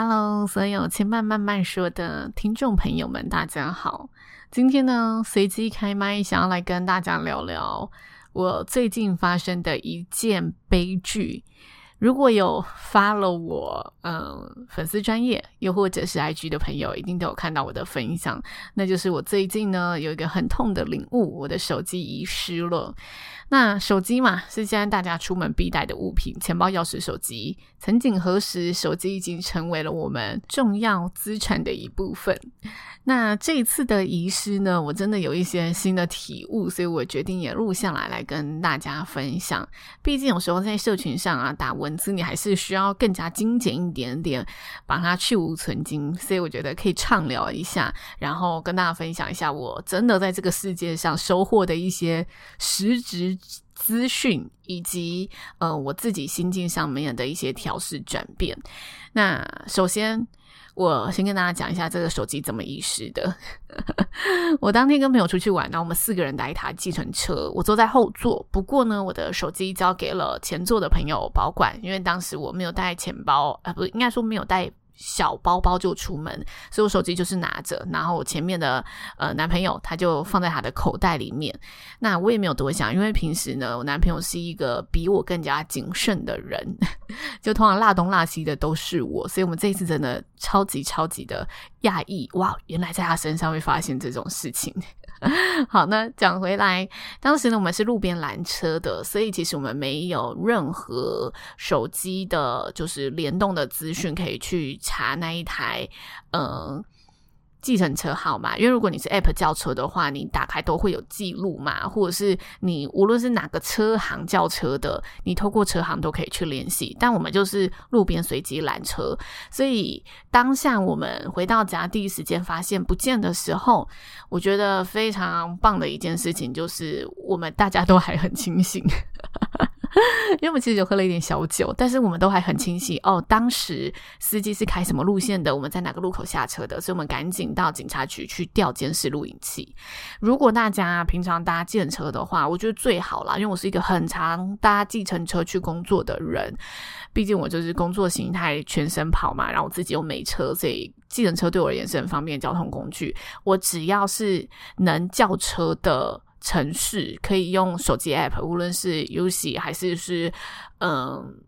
Hello，所有千慢慢慢说的听众朋友们，大家好。今天呢，随机开麦，想要来跟大家聊聊我最近发生的一件悲剧。如果有发了我，嗯，粉丝专业，又或者是 IG 的朋友，一定都有看到我的分享。那就是我最近呢，有一个很痛的领悟，我的手机遗失了。那手机嘛，是现在大家出门必带的物品，钱包、钥匙、手机。曾几何时，手机已经成为了我们重要资产的一部分。那这一次的遗失呢，我真的有一些新的体悟，所以我决定也录下来，来跟大家分享。毕竟有时候在社群上啊，打文字你还是需要更加精简一点点，把它去无存精。所以我觉得可以畅聊一下，然后跟大家分享一下，我真的在这个世界上收获的一些实质资讯，以及呃我自己心境上面的一些调试转变。那首先。我先跟大家讲一下这个手机怎么遗失的。我当天跟朋友出去玩，然后我们四个人搭一台计程车，我坐在后座。不过呢，我的手机交给了前座的朋友保管，因为当时我没有带钱包，呃，不，应该说没有带。小包包就出门，所以我手机就是拿着，然后我前面的呃男朋友他就放在他的口袋里面。那我也没有多想，因为平时呢，我男朋友是一个比我更加谨慎的人，就通常落东落西的都是我，所以我们这一次真的超级超级的讶异，哇，原来在他身上会发现这种事情。好，那讲回来，当时呢，我们是路边拦车的，所以其实我们没有任何手机的，就是联动的资讯可以去查那一台，嗯。计程车号码，因为如果你是 App 叫车的话，你打开都会有记录嘛，或者是你无论是哪个车行叫车的，你透过车行都可以去联系。但我们就是路边随机拦车，所以当下我们回到家第一时间发现不见的时候，我觉得非常棒的一件事情就是我们大家都还很清醒。因为我们其实有喝了一点小酒，但是我们都还很清晰哦。当时司机是开什么路线的？我们在哪个路口下车的？所以我们赶紧到警察局去调监视录影器。如果大家平常搭计程车的话，我觉得最好啦，因为我是一个很常搭计程车去工作的人。毕竟我就是工作形态全身跑嘛，然后我自己又没车，所以计程车对我而言是很方便的交通工具。我只要是能叫车的。城市可以用手机 app，无论是 UC 还是是嗯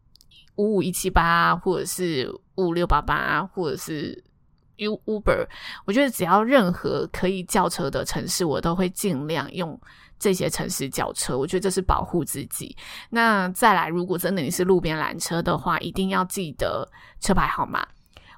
五五一七八，或者是五五六八八，或者是 U Uber，我觉得只要任何可以叫车的城市，我都会尽量用这些城市叫车。我觉得这是保护自己。那再来，如果真的你是路边拦车的话，一定要记得车牌号码。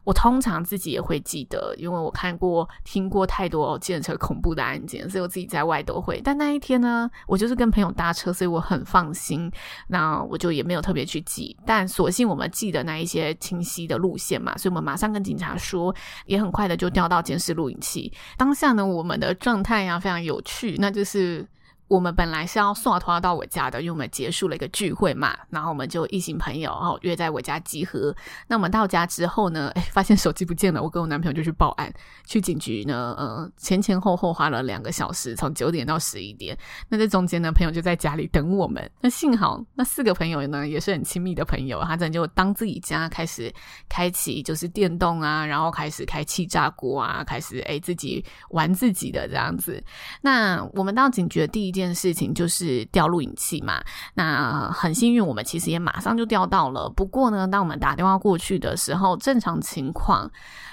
我通常自己也会记得，因为我看过、听过太多计程车恐怖的案件，所以我自己在外都会。但那一天呢，我就是跟朋友搭车，所以我很放心，那我就也没有特别去记。但所幸我们记得那一些清晰的路线嘛，所以我们马上跟警察说，也很快的就调到监视录影器。当下呢，我们的状态呀非常有趣，那就是。我们本来是要刷拖到我家的，因为我们结束了一个聚会嘛，然后我们就一行朋友哦约在我家集合。那我们到家之后呢，哎，发现手机不见了，我跟我男朋友就去报案，去警局呢，呃，前前后后花了两个小时，从九点到十一点。那这中间呢，朋友就在家里等我们。那幸好那四个朋友呢也是很亲密的朋友，他真的就当自己家开始开启就是电动啊，然后开始开气炸锅啊，开始哎自己玩自己的这样子。那我们到警局的第一件。件事情就是调录影器嘛，那很幸运，我们其实也马上就调到了。不过呢，当我们打电话过去的时候，正常情况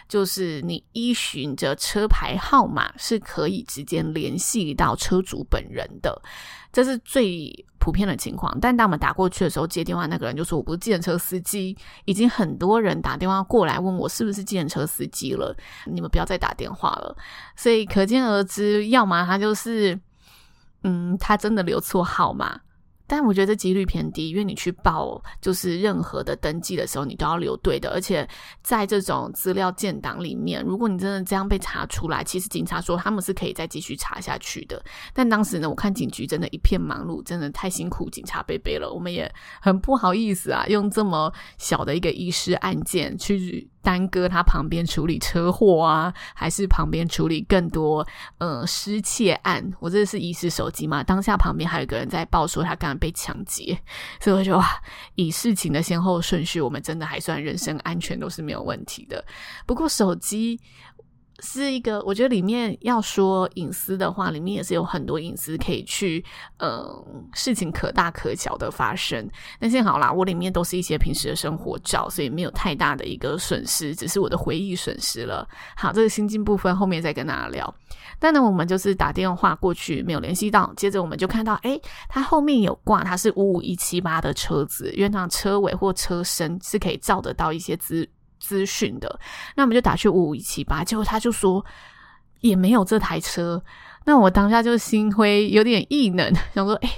就是你依循着车牌号码是可以直接联系到车主本人的，这是最普遍的情况。但当我们打过去的时候，接电话那个人就说我不是计程车司机，已经很多人打电话过来问我是不是计程车司机了，你们不要再打电话了。所以可见而知，要么他就是。嗯，他真的留错号码，但我觉得这几率偏低，因为你去报就是任何的登记的时候，你都要留对的，而且在这种资料建档里面，如果你真的这样被查出来，其实警察说他们是可以再继续查下去的。但当时呢，我看警局真的一片忙碌，真的太辛苦警察贝贝了，我们也很不好意思啊，用这么小的一个遗失案件去。耽搁他旁边处理车祸啊，还是旁边处理更多呃失窃案？我这是遗失手机嘛？当下旁边还有个人在报说他刚刚被抢劫，所以我就哇，以事情的先后顺序，我们真的还算人身安全都是没有问题的。不过手机。是一个，我觉得里面要说隐私的话，里面也是有很多隐私可以去，嗯、事情可大可小的发生。但幸好啦，我里面都是一些平时的生活照，所以没有太大的一个损失，只是我的回忆损失了。好，这个心境部分后面再跟大家聊。但呢，我们就是打电话过去没有联系到，接着我们就看到，诶，他后面有挂，他是五五一七八的车子，因为那车尾或车身是可以照得到一些资。资讯的，那我们就打去五五一七八，结果他就说也没有这台车。那我当下就心灰，有点异能，想说，哎，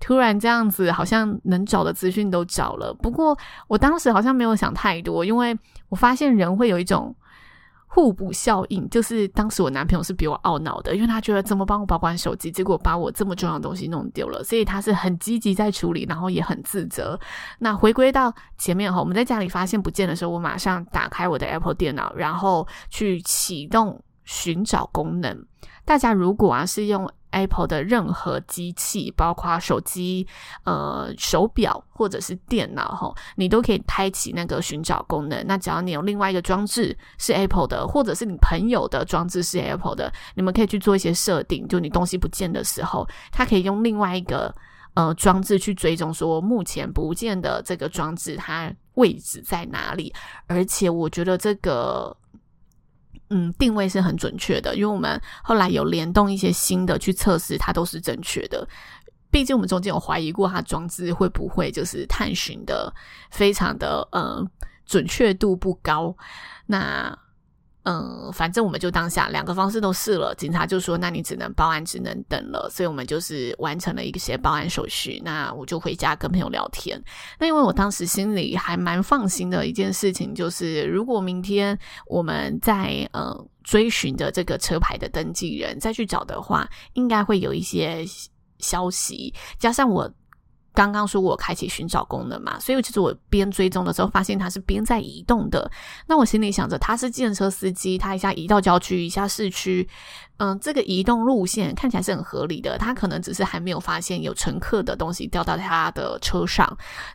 突然这样子，好像能找的资讯都找了。不过我当时好像没有想太多，因为我发现人会有一种。互补效应，就是当时我男朋友是比我懊恼的，因为他觉得怎么帮我保管手机，结果把我这么重要的东西弄丢了，所以他是很积极在处理，然后也很自责。那回归到前面哈，我们在家里发现不见的时候，我马上打开我的 Apple 电脑，然后去启动寻找功能。大家如果啊是用 Apple 的任何机器，包括手机、呃手表或者是电脑，吼，你都可以开启那个寻找功能。那只要你有另外一个装置是 Apple 的，或者是你朋友的装置是 Apple 的，你们可以去做一些设定。就你东西不见的时候，它可以用另外一个呃装置去追踪，说目前不见的这个装置它位置在哪里。而且我觉得这个。嗯，定位是很准确的，因为我们后来有联动一些新的去测试，它都是正确的。毕竟我们中间有怀疑过，它装置会不会就是探寻的非常的呃准确度不高。那。嗯，反正我们就当下两个方式都试了，警察就说：“那你只能报案，只能等了。”所以我们就是完成了一些报案手续。那我就回家跟朋友聊天。那因为我当时心里还蛮放心的一件事情，就是如果明天我们在呃追寻着这个车牌的登记人再去找的话，应该会有一些消息。加上我。刚刚说我开启寻找功能嘛，所以其实我边追踪的时候，发现他是边在移动的。那我心里想着，他是计程车司机，他一下移到郊区，一下市区。嗯，这个移动路线看起来是很合理的，他可能只是还没有发现有乘客的东西掉到他的车上，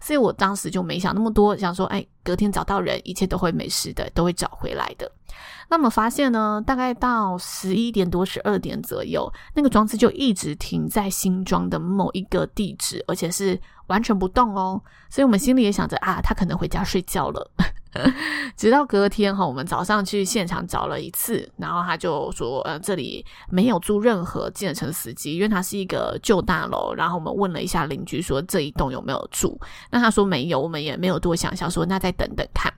所以我当时就没想那么多，想说，哎，隔天找到人，一切都会没事的，都会找回来的。那么发现呢，大概到十一点多、十二点左右，那个装置就一直停在新庄的某一个地址，而且是完全不动哦，所以我们心里也想着啊，他可能回家睡觉了。直到隔天哈，我们早上去现场找了一次，然后他就说，呃，这里没有住任何建成司机，因为它是一个旧大楼。然后我们问了一下邻居，说这一栋有没有住？那他说没有，我们也没有多想，想说那再等等看。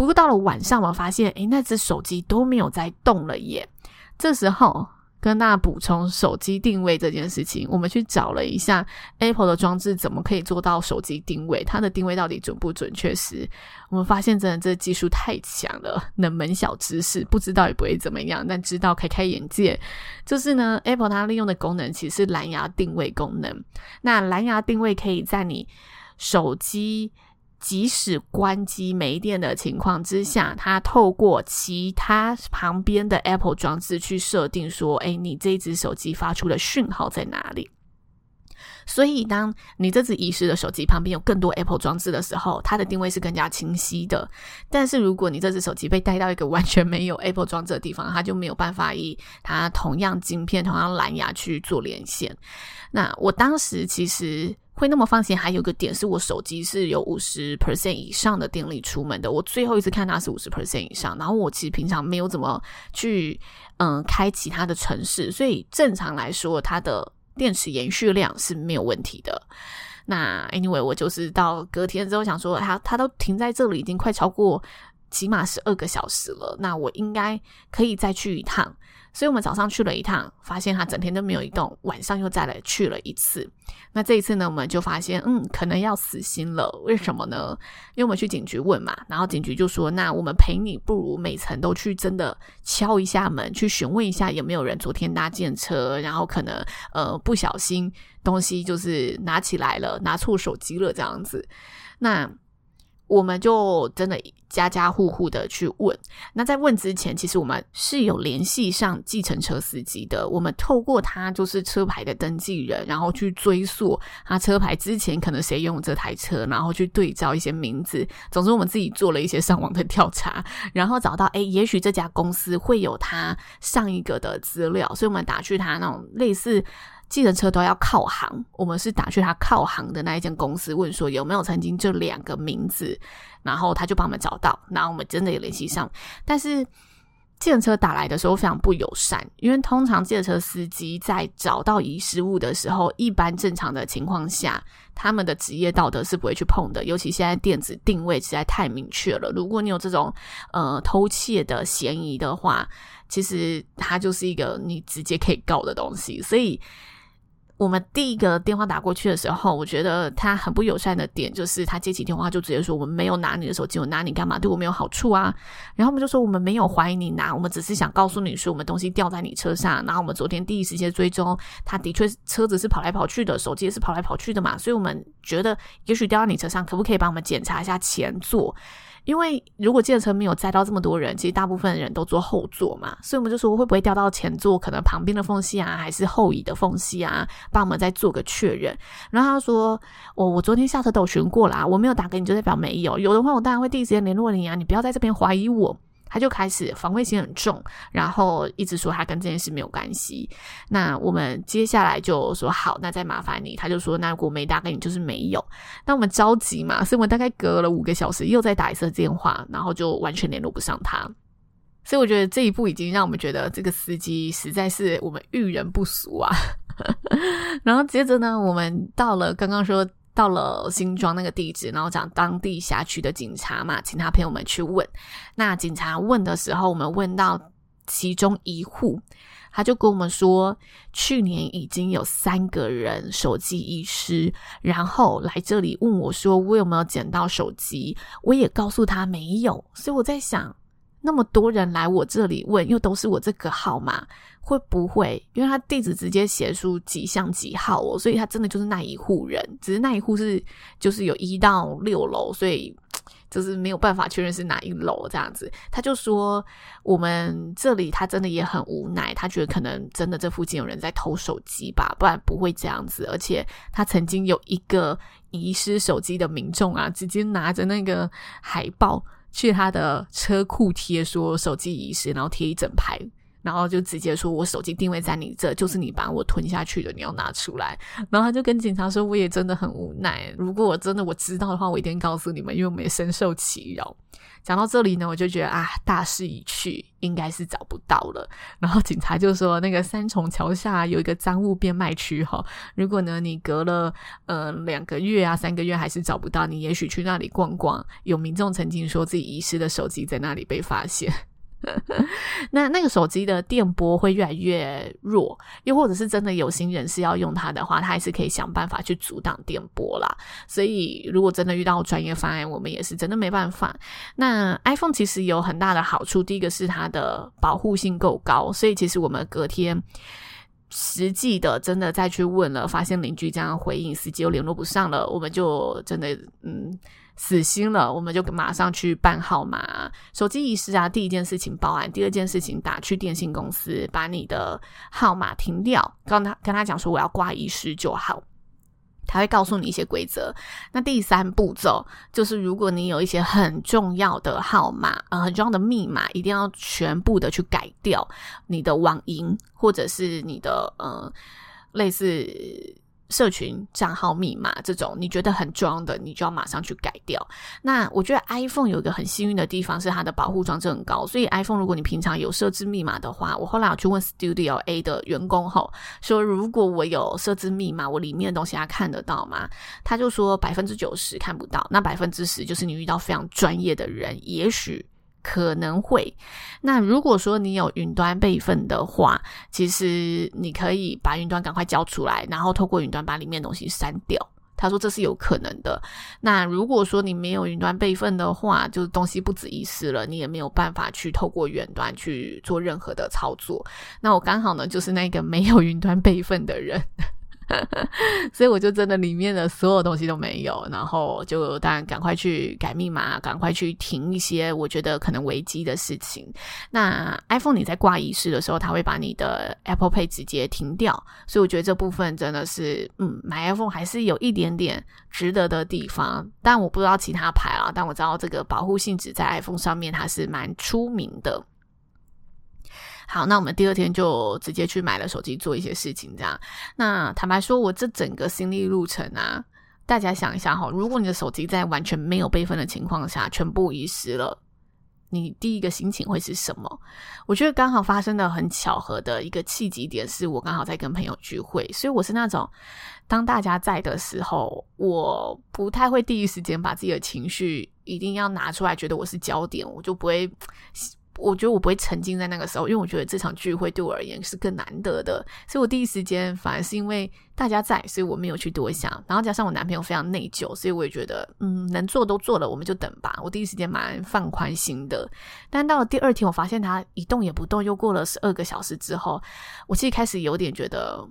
不过到了晚上，我发现，诶，那只手机都没有在动了耶。这时候。跟大家补充手机定位这件事情，我们去找了一下 Apple 的装置怎么可以做到手机定位，它的定位到底准不准确时，我们发现真的这技术太强了，冷门小知识，不知道也不会怎么样，但知道开开眼界。就是呢，Apple 它利用的功能其实是蓝牙定位功能，那蓝牙定位可以在你手机。即使关机没电的情况之下，它透过其他旁边的 Apple 装置去设定说：“哎，你这只手机发出的讯号在哪里？”所以，当你这只遗失的手机旁边有更多 Apple 装置的时候，它的定位是更加清晰的。但是，如果你这只手机被带到一个完全没有 Apple 装置的地方，它就没有办法以它同样晶片、同样蓝牙去做连线。那我当时其实。会那么放心，还有个点是我手机是有五十 percent 以上的电力出门的。我最后一次看它是五十 percent 以上，然后我其实平常没有怎么去嗯开启它的程式，所以正常来说它的电池延续量是没有问题的。那 anyway，我就是到隔天之后想说，它它都停在这里已经快超过起码十二个小时了，那我应该可以再去一趟。所以我们早上去了一趟，发现它整天都没有移动。晚上又再来去了一次，那这一次呢，我们就发现，嗯，可能要死心了。为什么呢？因为我们去警局问嘛，然后警局就说，那我们陪你，不如每层都去，真的敲一下门，去询问一下有没有人昨天搭电车，然后可能呃不小心东西就是拿起来了，拿错手机了这样子。那我们就真的家家户户的去问。那在问之前，其实我们是有联系上计程车司机的。我们透过他就是车牌的登记人，然后去追溯他车牌之前可能谁用这台车，然后去对照一些名字。总之，我们自己做了一些上网的调查，然后找到诶，也许这家公司会有他上一个的资料，所以我们打去他那种类似。计程车都要靠行，我们是打去他靠行的那一间公司问说有没有曾经这两个名字，然后他就帮我们找到，然后我们真的也联系上。但是计程车打来的时候非常不友善，因为通常计程车司机在找到遗失物的时候，一般正常的情况下，他们的职业道德是不会去碰的。尤其现在电子定位实在太明确了，如果你有这种呃偷窃的嫌疑的话，其实它就是一个你直接可以告的东西，所以。我们第一个电话打过去的时候，我觉得他很不友善的点就是，他接起电话就直接说：“我们没有拿你的手机，我拿你干嘛？对我没有好处啊。”然后我们就说：“我们没有怀疑你拿，我们只是想告诉你说，我们东西掉在你车上。然后我们昨天第一时间追踪，他的确车子是跑来跑去的，手机也是跑来跑去的嘛。所以我们觉得，也许掉到你车上，可不可以帮我们检查一下前座？”因为如果计程车没有载到这么多人，其实大部分人都坐后座嘛，所以我们就说会不会掉到前座，可能旁边的缝隙啊，还是后椅的缝隙啊，帮我们再做个确认。然后他说：“我、我昨天下车都询过啦，我没有打给你，就代表没有。有的话，我当然会第一时间联络你啊，你不要在这边怀疑我。”他就开始防卫心很重，然后一直说他跟这件事没有关系。那我们接下来就说好，那再麻烦你。他就说那如果没打给你就是没有。那我们着急嘛，所以我们大概隔了五个小时又再打一次电话，然后就完全联络不上他。所以我觉得这一步已经让我们觉得这个司机实在是我们遇人不淑啊。然后接着呢，我们到了刚刚说。到了新庄那个地址，然后讲当地辖区的警察嘛，请他陪我们去问。那警察问的时候，我们问到其中一户，他就跟我们说，去年已经有三个人手机遗失，然后来这里问我说，我有没有捡到手机？我也告诉他没有。所以我在想，那么多人来我这里问，又都是我这个号码。会不会？因为他地址直接写出几巷几号哦，所以他真的就是那一户人，只是那一户是就是有一到六楼，所以就是没有办法确认是哪一楼这样子。他就说我们这里他真的也很无奈，他觉得可能真的这附近有人在偷手机吧，不然不会这样子。而且他曾经有一个遗失手机的民众啊，直接拿着那个海报去他的车库贴说手机遗失，然后贴一整排。然后就直接说：“我手机定位在你这，就是你把我吞下去的，你要拿出来。”然后他就跟警察说：“我也真的很无奈，如果我真的我知道的话，我一定告诉你们，因为我们也深受其扰。”讲到这里呢，我就觉得啊，大势已去，应该是找不到了。然后警察就说：“那个三重桥下有一个赃物变卖区哈，如果呢你隔了呃两个月啊三个月还是找不到，你也许去那里逛逛。有民众曾经说自己遗失的手机在那里被发现。” 那那个手机的电波会越来越弱，又或者是真的有心人士要用它的话，它还是可以想办法去阻挡电波啦。所以如果真的遇到专业方案，我们也是真的没办法。那 iPhone 其实有很大的好处，第一个是它的保护性够高，所以其实我们隔天实际的真的再去问了，发现邻居这样回应，司机又联络不上了，我们就真的嗯。死心了，我们就马上去办号码。手机遗失啊，第一件事情报案，第二件事情打去电信公司，把你的号码停掉，跟他跟他讲说我要挂遗失就好，他会告诉你一些规则。那第三步骤就是，如果你有一些很重要的号码，呃，很重要的密码，一定要全部的去改掉你的网银，或者是你的呃类似。社群账号密码这种你觉得很装的，你就要马上去改掉。那我觉得 iPhone 有一个很幸运的地方是它的保护装置很高，所以 iPhone 如果你平常有设置密码的话，我后来有去问 Studio A 的员工后说，如果我有设置密码，我里面的东西他看得到吗？他就说百分之九十看不到，那百分之十就是你遇到非常专业的人，也许。可能会，那如果说你有云端备份的话，其实你可以把云端赶快交出来，然后透过云端把里面的东西删掉。他说这是有可能的。那如果说你没有云端备份的话，就是东西不止遗失了，你也没有办法去透过远端去做任何的操作。那我刚好呢，就是那个没有云端备份的人。所以我就真的里面的所有东西都没有，然后就当然赶快去改密码，赶快去停一些我觉得可能危机的事情。那 iPhone 你在挂仪式的时候，它会把你的 Apple Pay 直接停掉，所以我觉得这部分真的是，嗯，买 iPhone 还是有一点点值得的地方。但我不知道其他牌啊，但我知道这个保护性质在 iPhone 上面它是蛮出名的。好，那我们第二天就直接去买了手机做一些事情，这样。那坦白说，我这整个心理路程啊，大家想一下哈，如果你的手机在完全没有备份的情况下全部遗失了，你第一个心情会是什么？我觉得刚好发生的很巧合的一个契机点，是我刚好在跟朋友聚会，所以我是那种当大家在的时候，我不太会第一时间把自己的情绪一定要拿出来，觉得我是焦点，我就不会。我觉得我不会沉浸在那个时候，因为我觉得这场聚会对我而言是更难得的，所以我第一时间反而是因为大家在，所以我没有去多想。然后加上我男朋友非常内疚，所以我也觉得，嗯，能做都做了，我们就等吧。我第一时间蛮放宽心的。但到了第二天，我发现他一动也不动，又过了十二个小时之后，我其实开始有点觉得，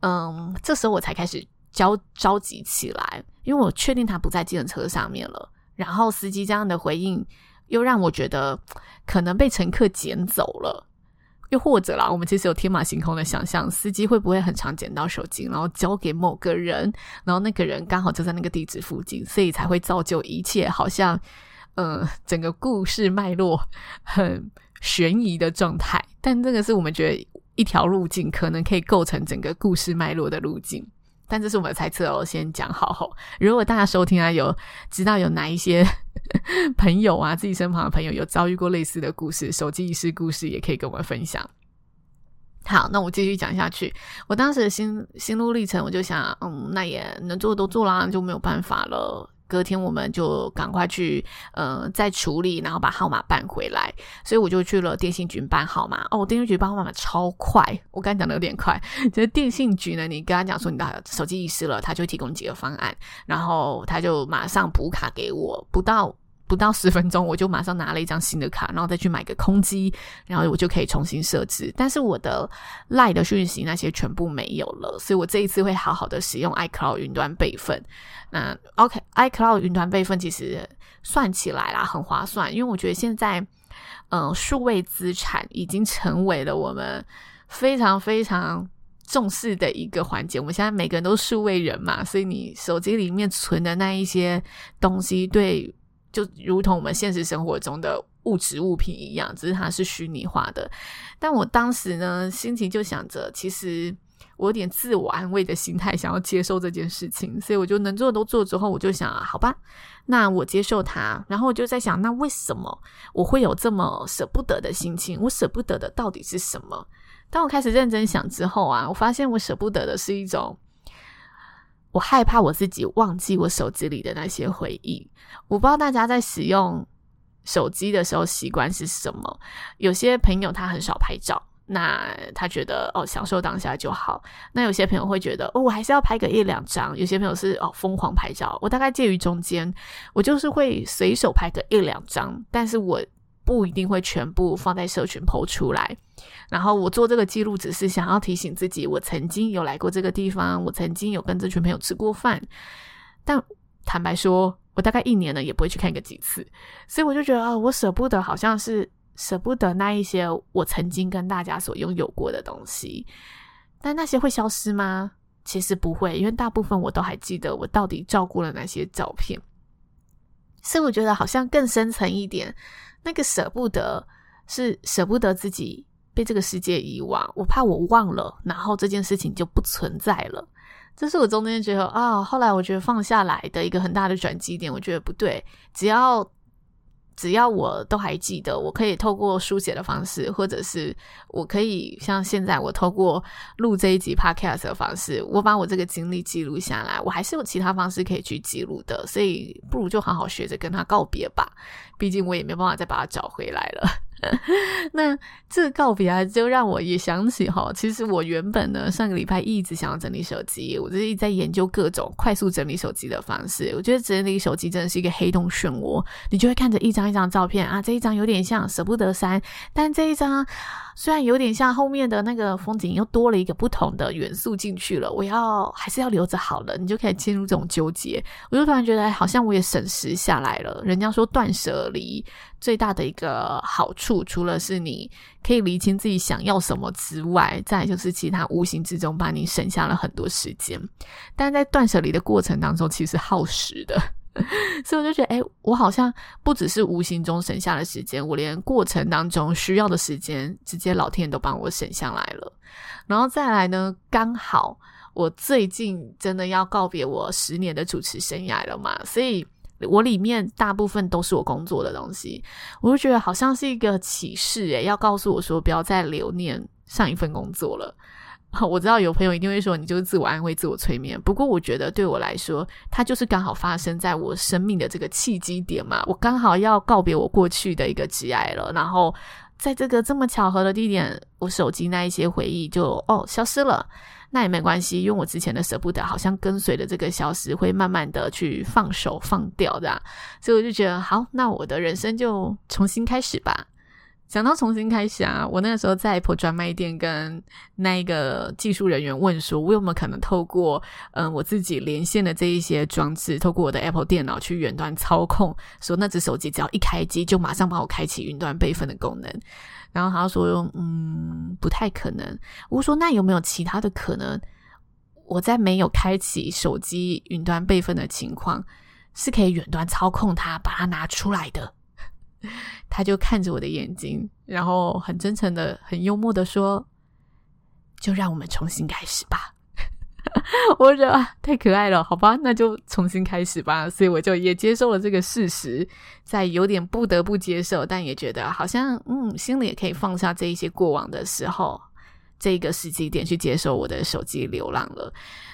嗯，这时候我才开始焦着急起来，因为我确定他不在计程车上面了。然后司机这样的回应。又让我觉得可能被乘客捡走了，又或者啦，我们其实有天马行空的想象，司机会不会很常捡到手机，然后交给某个人，然后那个人刚好就在那个地址附近，所以才会造就一切好像，呃，整个故事脉络很悬疑的状态。但这个是我们觉得一条路径，可能可以构成整个故事脉络的路径。但这是我们的猜测哦，先讲好吼。如果大家收听啊，有知道有哪一些 朋友啊，自己身旁的朋友有遭遇过类似的故事，手机遗失故事，也可以跟我们分享。好，那我继续讲下去。我当时的心心路历程，我就想，嗯，那也能做都做啦，就没有办法了。隔天我们就赶快去，呃，再处理，然后把号码办回来。所以我就去了电信局办号码。哦，电信局办号码超快，我刚才讲的有点快。就是电信局呢，你跟他讲说你的手机遗失了，他就提供几个方案，然后他就马上补卡给我，不到。不到十分钟，我就马上拿了一张新的卡，然后再去买个空机，然后我就可以重新设置。但是我的 LINE 的讯息那些全部没有了，所以我这一次会好好的使用 iCloud 云端备份。那 OK，iCloud 云端备份其实算起来啦很划算，因为我觉得现在嗯、数位资产已经成为了我们非常非常重视的一个环节。我们现在每个人都数位人嘛，所以你手机里面存的那一些东西对。就如同我们现实生活中的物质物品一样，只是它是虚拟化的。但我当时呢，心情就想着，其实我有点自我安慰的心态，想要接受这件事情，所以我就能做都做之后，我就想啊，好吧，那我接受它。然后我就在想，那为什么我会有这么舍不得的心情？我舍不得的到底是什么？当我开始认真想之后啊，我发现我舍不得的是一种。我害怕我自己忘记我手机里的那些回忆。我不知道大家在使用手机的时候习惯是什么。有些朋友他很少拍照，那他觉得哦，享受当下就好。那有些朋友会觉得哦，我还是要拍个一两张。有些朋友是哦，疯狂拍照。我大概介于中间，我就是会随手拍个一两张，但是我。不一定会全部放在社群 po 出来，然后我做这个记录只是想要提醒自己，我曾经有来过这个地方，我曾经有跟这群朋友吃过饭。但坦白说，我大概一年呢也不会去看个几次，所以我就觉得啊，我舍不得，好像是舍不得那一些我曾经跟大家所拥有过的东西。但那些会消失吗？其实不会，因为大部分我都还记得我到底照顾了哪些照片。所以我觉得好像更深层一点。那个舍不得是舍不得自己被这个世界遗忘，我怕我忘了，然后这件事情就不存在了。这是我中间觉得啊，后来我觉得放下来的一个很大的转机点。我觉得不对，只要只要我都还记得，我可以透过书写的方式，或者是我可以像现在我透过录这一集 Podcast 的方式，我把我这个经历记录下来，我还是有其他方式可以去记录的。所以不如就好好学着跟他告别吧。毕竟我也没办法再把它找回来了。那这告别啊，就让我也想起哈，其实我原本呢，上个礼拜一直想要整理手机，我就一直在研究各种快速整理手机的方式。我觉得整理手机真的是一个黑洞漩涡，你就会看着一张一张照片啊，这一张有点像舍不得删，但这一张虽然有点像后面的那个风景，又多了一个不同的元素进去了，我要还是要留着好了，你就可以进入这种纠结。我就突然觉得，好像我也省时下来了。人家说断舍离最大的一个好处，除了是你可以理清自己想要什么之外，再就是其他无形之中帮你省下了很多时间。但在断舍离的过程当中，其实耗时的，所以我就觉得，哎，我好像不只是无形中省下了时间，我连过程当中需要的时间，直接老天都帮我省下来了。然后再来呢，刚好我最近真的要告别我十年的主持生涯了嘛，所以。我里面大部分都是我工作的东西，我就觉得好像是一个启示诶，要告诉我说不要再留念上一份工作了。我知道有朋友一定会说你就是自我安慰、自我催眠，不过我觉得对我来说，它就是刚好发生在我生命的这个契机点嘛，我刚好要告别我过去的一个挚爱了，然后在这个这么巧合的地点，我手机那一些回忆就哦消失了。那也没关系，因为我之前的舍不得，好像跟随着这个消失，会慢慢的去放手放掉的，所以我就觉得好，那我的人生就重新开始吧。想到重新开始啊，我那个时候在 Apple 专卖店跟那一个技术人员问说，我有没有可能透过嗯我自己连线的这一些装置，透过我的 Apple 电脑去远端操控，说那只手机只要一开机，就马上帮我开启云端备份的功能。然后他说：“嗯，不太可能。”我说：“那有没有其他的可能？我在没有开启手机云端备份的情况，是可以远端操控它，把它拿出来的？”他就看着我的眼睛，然后很真诚的、很幽默的说：“就让我们重新开始吧。”我觉得啊，太可爱了，好吧，那就重新开始吧。所以我就也接受了这个事实，在有点不得不接受，但也觉得好像嗯，心里也可以放下这一些过往的时候，这个时机点去接受我的手机流浪了。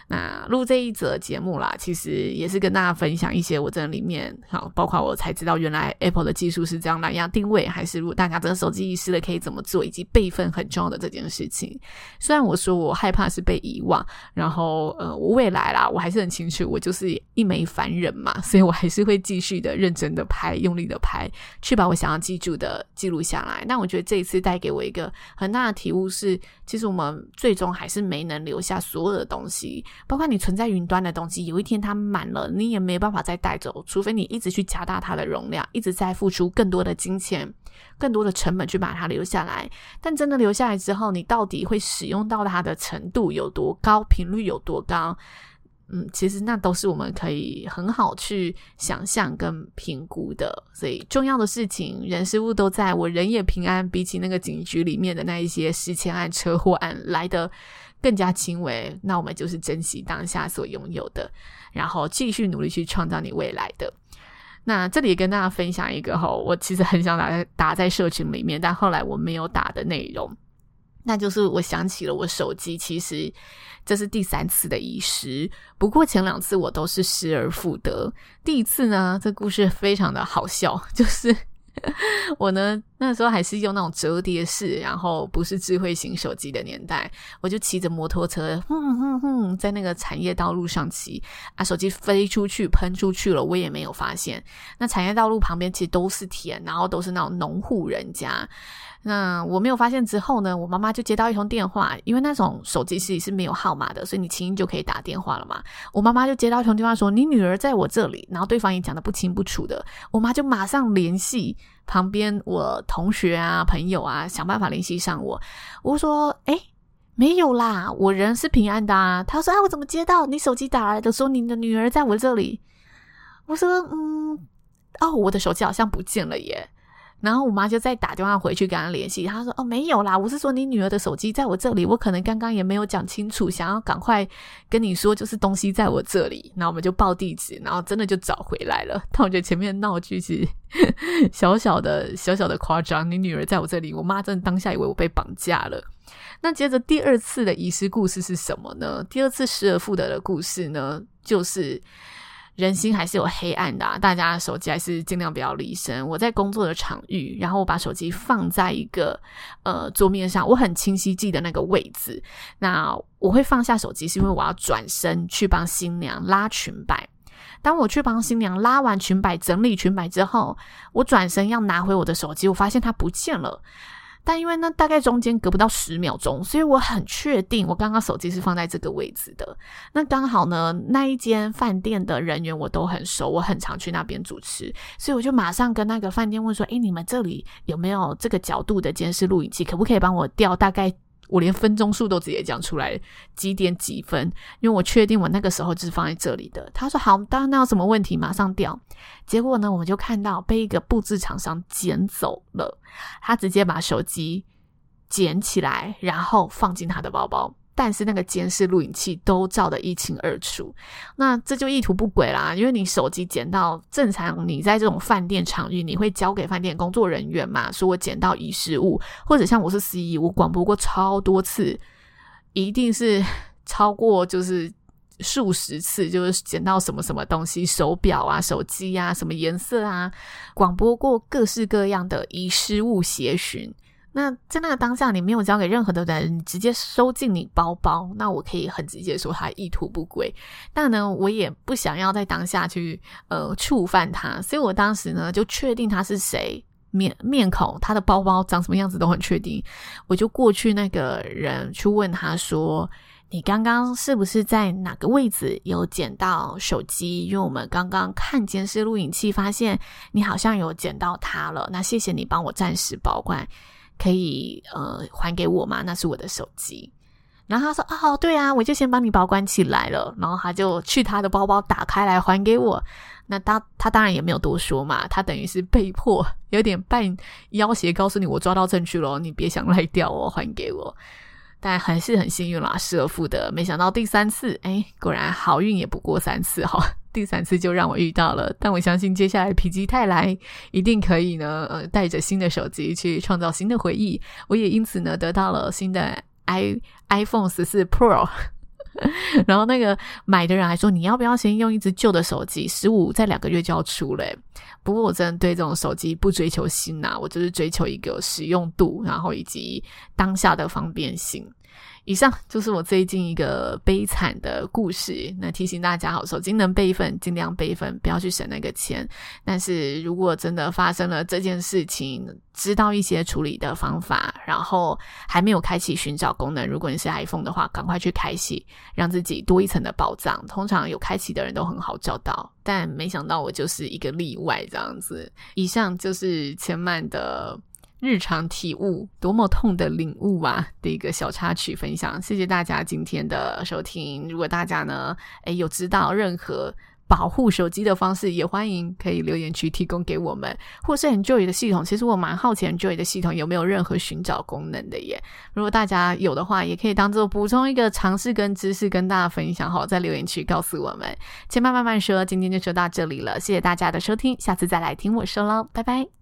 那录这一则节目啦，其实也是跟大家分享一些我这里面好，包括我才知道原来 Apple 的技术是这样蓝牙定位，还是如果大家真的手机遗失了可以怎么做，以及备份很重要的这件事情。虽然我说我害怕是被遗忘，然后呃，我未来啦，我还是很清楚，我就是一枚凡人嘛，所以我还是会继续的认真的拍，用力的拍，去把我想要记住的记录下来。那我觉得这一次带给我一个很大的体悟是，其实我们最终还是没能留下所有的东西。包括你存在云端的东西，有一天它满了，你也没办法再带走，除非你一直去加大它的容量，一直在付出更多的金钱、更多的成本去把它留下来。但真的留下来之后，你到底会使用到它的程度有多高，频率有多高？嗯，其实那都是我们可以很好去想象跟评估的。所以重要的事情，人事物都在，我人也平安，比起那个警局里面的那一些失窃案、车祸案来的。更加轻微，那我们就是珍惜当下所拥有的，然后继续努力去创造你未来的。那这里跟大家分享一个哈，我其实很想打在打在社群里面，但后来我没有打的内容，那就是我想起了我手机，其实这是第三次的遗失，不过前两次我都是失而复得。第一次呢，这故事非常的好笑，就是。我呢，那时候还是用那种折叠式，然后不是智慧型手机的年代，我就骑着摩托车，哼哼哼，在那个产业道路上骑，啊，手机飞出去，喷出去了，我也没有发现。那产业道路旁边其实都是田，然后都是那种农户人家。那我没有发现之后呢，我妈妈就接到一通电话，因为那种手机是是没有号码的，所以你轻易就可以打电话了嘛。我妈妈就接到一通电话说：“你女儿在我这里。”然后对方也讲得不清不楚的，我妈就马上联系旁边我同学啊、朋友啊，想办法联系上我。我说：“诶，没有啦，我人是平安的啊。”他说：“啊，我怎么接到你手机打来的说你的女儿在我这里？”我说：“嗯，哦，我的手机好像不见了耶。”然后我妈就再打电话回去跟她联系，她说：“哦，没有啦，我是说你女儿的手机在我这里，我可能刚刚也没有讲清楚，想要赶快跟你说，就是东西在我这里。”然后我们就报地址，然后真的就找回来了。但我觉得前面闹剧是小小的小小的夸张，你女儿在我这里，我妈真的当下以为我被绑架了。那接着第二次的遗失故事是什么呢？第二次失而复得的故事呢，就是。人心还是有黑暗的，大家手机还是尽量不要离身。我在工作的场域，然后我把手机放在一个呃桌面上，我很清晰记得那个位置。那我会放下手机，是因为我要转身去帮新娘拉裙摆。当我去帮新娘拉完裙摆、整理裙摆之后，我转身要拿回我的手机，我发现它不见了。但因为呢，大概中间隔不到十秒钟，所以我很确定我刚刚手机是放在这个位置的。那刚好呢，那一间饭店的人员我都很熟，我很常去那边主持，所以我就马上跟那个饭店问说：“哎，你们这里有没有这个角度的监视录影器？可不可以帮我调大概？”我连分钟数都直接讲出来，几点几分？因为我确定我那个时候就是放在这里的。他说好，当然那有什么问题，马上调。结果呢，我们就看到被一个布置厂商捡走了，他直接把手机捡起来，然后放进他的包包。但是那个监视录影器都照得一清二楚，那这就意图不轨啦。因为你手机捡到，正常你在这种饭店场域，你会交给饭店工作人员嘛？说我捡到遗失物，或者像我是司仪，我广播过超多次，一定是超过就是数十次，就是捡到什么什么东西，手表啊、手机啊、什么颜色啊，广播过各式各样的遗失物协寻。那在那个当下，你没有交给任何的人，你直接收进你包包，那我可以很直接说他意图不轨。但呢，我也不想要在当下去呃触犯他，所以我当时呢就确定他是谁，面面孔，他的包包长什么样子都很确定。我就过去那个人去问他说：“你刚刚是不是在哪个位置有捡到手机？因为我们刚刚看监视录影器，发现你好像有捡到它了。那谢谢你帮我暂时保管。”可以呃还给我吗？那是我的手机。然后他说哦对啊，我就先帮你保管起来了。然后他就去他的包包打开来还给我。那他他当然也没有多说嘛，他等于是被迫有点半要挟，告诉你我抓到证据了，你别想赖掉我，还给我。但还是很幸运啦，失而复得。没想到第三次，哎，果然好运也不过三次哈。第三次就让我遇到了，但我相信接下来否极泰来一定可以呢，呃，带着新的手机去创造新的回忆。我也因此呢得到了新的 i iPhone 十四 Pro。然后那个买的人还说，你要不要先用一只旧的手机？十五在两个月就要出了。不过我真的对这种手机不追求新呐，我就是追求一个实用度，然后以及当下的方便性。以上就是我最近一个悲惨的故事。那提醒大家，好，手机能备份尽量备份，不要去省那个钱。但是如果真的发生了这件事情，知道一些处理的方法，然后还没有开启寻找功能，如果你是 iPhone 的话，赶快去开启，让自己多一层的保障。通常有开启的人都很好找到，但没想到我就是一个例外这样子。以上就是千曼的。日常体悟，多么痛的领悟啊！的一个小插曲分享，谢谢大家今天的收听。如果大家呢，诶有知道任何保护手机的方式，也欢迎可以留言区提供给我们，或是 Enjoy 的系统。其实我蛮好奇 Enjoy 的系统有没有任何寻找功能的耶。如果大家有的话，也可以当做补充一个尝试跟知识跟大家分享好，在留言区告诉我们。千慢慢慢说，今天就说到这里了，谢谢大家的收听，下次再来听我说喽，拜拜。